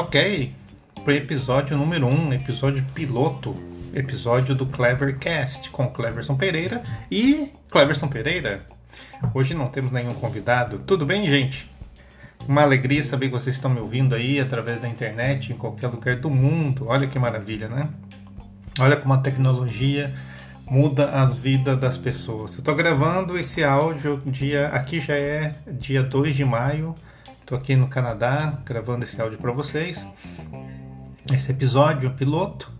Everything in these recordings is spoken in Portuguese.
Ok, para episódio número 1, um, episódio piloto, episódio do Clevercast com Cleverson Pereira e Cleverson Pereira. Hoje não temos nenhum convidado. Tudo bem, gente? Uma alegria saber que vocês estão me ouvindo aí através da internet, em qualquer lugar do mundo. Olha que maravilha, né? Olha como a tecnologia muda as vidas das pessoas. Eu estou gravando esse áudio dia aqui já é dia 2 de maio. Estou aqui no Canadá gravando esse áudio para vocês. Esse episódio é piloto.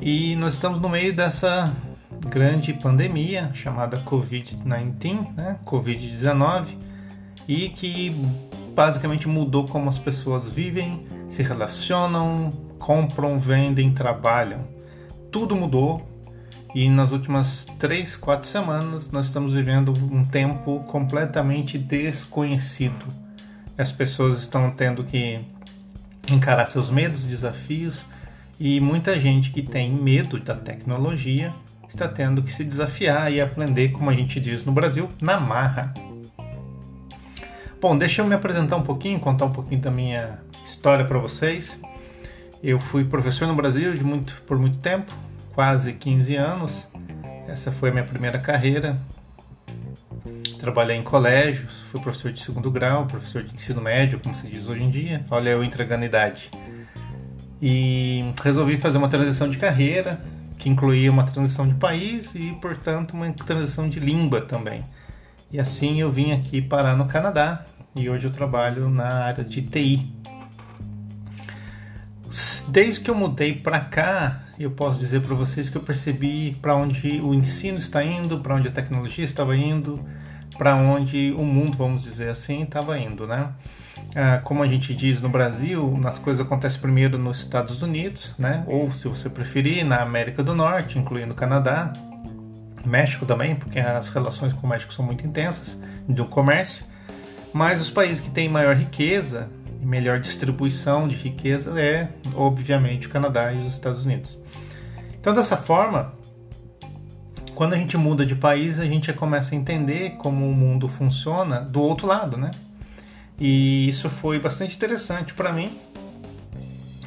E nós estamos no meio dessa grande pandemia chamada COVID-19, né? Covid-19, e que basicamente mudou como as pessoas vivem, se relacionam, compram, vendem, trabalham. Tudo mudou e nas últimas três, quatro semanas nós estamos vivendo um tempo completamente desconhecido. As pessoas estão tendo que encarar seus medos, desafios e muita gente que tem medo da tecnologia está tendo que se desafiar e aprender, como a gente diz no Brasil, na marra. Bom, deixa eu me apresentar um pouquinho, contar um pouquinho da minha história para vocês. Eu fui professor no Brasil muito, por muito tempo, quase 15 anos. Essa foi a minha primeira carreira. Trabalhei em colégios, fui professor de segundo grau, professor de ensino médio, como se diz hoje em dia. Olha eu entregando idade. E resolvi fazer uma transição de carreira, que incluía uma transição de país e, portanto, uma transição de língua também. E assim eu vim aqui parar no Canadá e hoje eu trabalho na área de TI. Desde que eu mudei para cá, eu posso dizer para vocês que eu percebi para onde o ensino está indo, para onde a tecnologia estava indo, para onde o mundo, vamos dizer assim, estava indo, né? Ah, como a gente diz no Brasil, as coisas acontecem primeiro nos Estados Unidos, né? Ou, se você preferir, na América do Norte, incluindo o Canadá, México também, porque as relações com o México são muito intensas, do comércio. Mas os países que têm maior riqueza e melhor distribuição de riqueza é, obviamente, o Canadá e os Estados Unidos. Então, dessa forma, quando a gente muda de país, a gente começa a entender como o mundo funciona do outro lado, né? E isso foi bastante interessante para mim.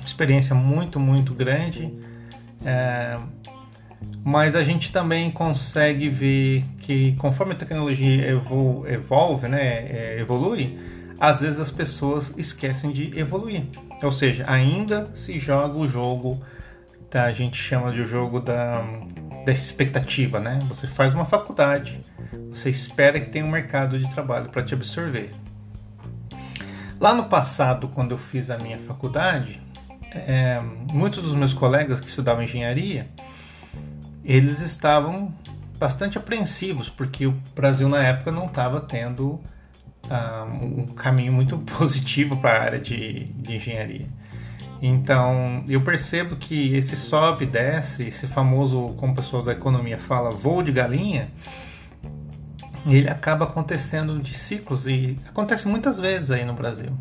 Experiência muito, muito grande. É... Mas a gente também consegue ver que conforme a tecnologia evolve, né, é, evolui, às vezes as pessoas esquecem de evoluir. Ou seja, ainda se joga o jogo tá? A gente chama de jogo da, da expectativa, né? Você faz uma faculdade, você espera que tenha um mercado de trabalho para te absorver. Lá no passado, quando eu fiz a minha faculdade, é, muitos dos meus colegas que estudavam engenharia, eles estavam bastante apreensivos, porque o Brasil na época não estava tendo ah, um caminho muito positivo para a área de, de engenharia. Então, eu percebo que esse sobe e desce, esse famoso, como o pessoal da economia fala, voo de galinha, ele acaba acontecendo de ciclos e acontece muitas vezes aí no Brasil.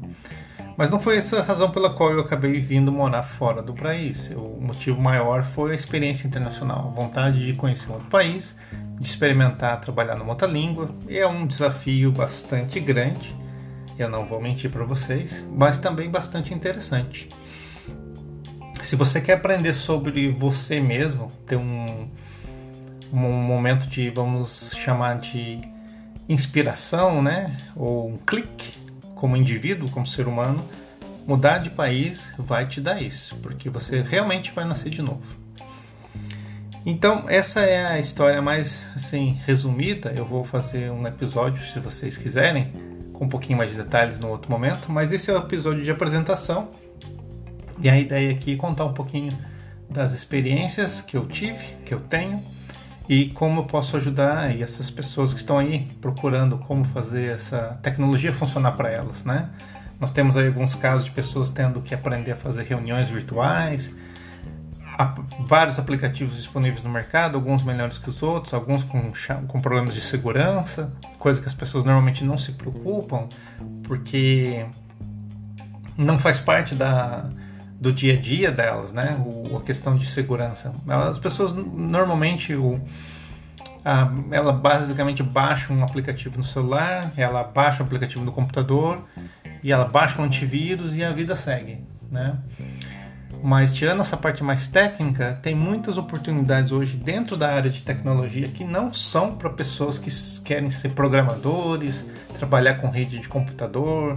Mas não foi essa a razão pela qual eu acabei vindo morar fora do país. O motivo maior foi a experiência internacional, a vontade de conhecer outro país, de experimentar trabalhar numa outra língua. É um desafio bastante grande, eu não vou mentir para vocês, mas também bastante interessante. Se você quer aprender sobre você mesmo, ter um, um momento de, vamos chamar de inspiração, né? Ou um clique como indivíduo, como ser humano, mudar de país vai te dar isso, porque você realmente vai nascer de novo. Então, essa é a história mais assim resumida. Eu vou fazer um episódio, se vocês quiserem, com um pouquinho mais de detalhes no outro momento, mas esse é o episódio de apresentação e a ideia aqui é contar um pouquinho das experiências que eu tive, que eu tenho e como eu posso ajudar essas pessoas que estão aí procurando como fazer essa tecnologia funcionar para elas, né? Nós temos aí alguns casos de pessoas tendo que aprender a fazer reuniões virtuais, vários aplicativos disponíveis no mercado, alguns melhores que os outros, alguns com, com problemas de segurança, coisa que as pessoas normalmente não se preocupam, porque não faz parte da, do dia a dia delas, né? O, a questão de segurança. As pessoas normalmente o, a, ela basicamente baixa um aplicativo no celular, ela baixa um aplicativo no computador e ela baixa um antivírus e a vida segue. né? Mas tirando essa parte mais técnica, tem muitas oportunidades hoje dentro da área de tecnologia que não são para pessoas que querem ser programadores, trabalhar com rede de computador,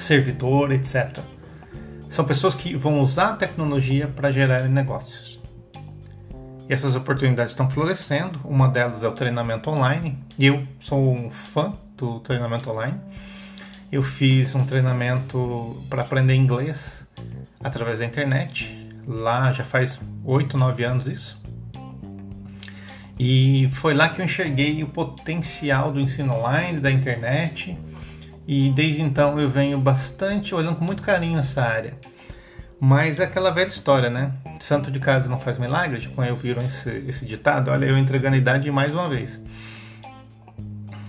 servidor, etc. São pessoas que vão usar a tecnologia para gerar negócios. E essas oportunidades estão florescendo. Uma delas é o treinamento online. Eu sou um fã do treinamento online. Eu fiz um treinamento para aprender inglês através da internet. Lá já faz 8, 9 anos isso. E foi lá que eu enxerguei o potencial do ensino online, da internet. E desde então eu venho bastante olhando com muito carinho essa área. Mas é aquela velha história, né? Santo de casa não faz milagre, tipo, quando eu viram esse, esse ditado, olha eu entregando a idade mais uma vez.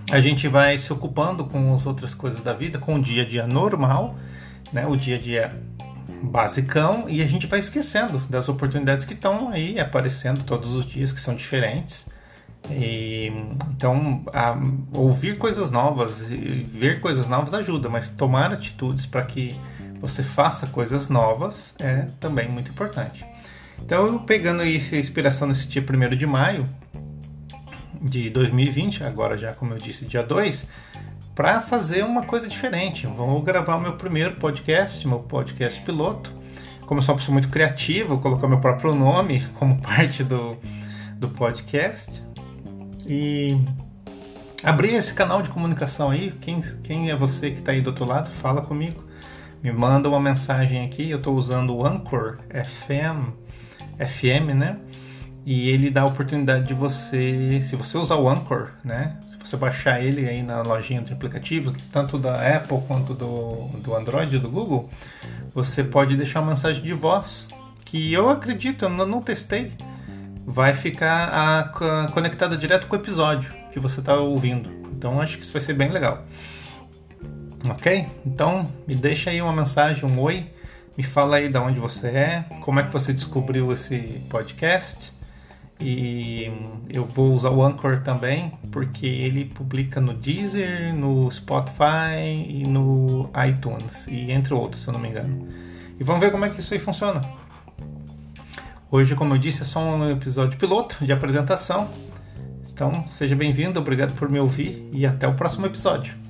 A gente vai se ocupando com as outras coisas da vida, com o dia a dia normal, né? O dia a dia basicão, e a gente vai esquecendo das oportunidades que estão aí aparecendo todos os dias, que são diferentes. E, então, a, ouvir coisas novas ver coisas novas ajuda, mas tomar atitudes para que você faça coisas novas é também muito importante. Então, pegando essa inspiração nesse dia 1 de maio de 2020, agora já como eu disse, dia 2, para fazer uma coisa diferente. Vou gravar o meu primeiro podcast, meu podcast piloto. Como eu sou uma pessoa muito criativa, vou colocar meu próprio nome como parte do, do podcast. E abrir esse canal de comunicação aí. Quem, quem é você que está aí do outro lado? Fala comigo me manda uma mensagem aqui. Eu estou usando o Anchor FM, FM, né? E ele dá a oportunidade de você, se você usar o Anchor, né? Se você baixar ele aí na lojinha de aplicativos, tanto da Apple quanto do, do Android do Google, você pode deixar uma mensagem de voz que eu acredito, eu não testei, vai ficar a, conectada direto com o episódio que você está ouvindo. Então acho que isso vai ser bem legal. Ok? Então me deixa aí uma mensagem, um oi. Me fala aí de onde você é, como é que você descobriu esse podcast. E eu vou usar o Anchor também, porque ele publica no Deezer, no Spotify e no iTunes, e entre outros, se eu não me engano. E vamos ver como é que isso aí funciona. Hoje, como eu disse, é só um episódio piloto de apresentação. Então, seja bem-vindo, obrigado por me ouvir e até o próximo episódio.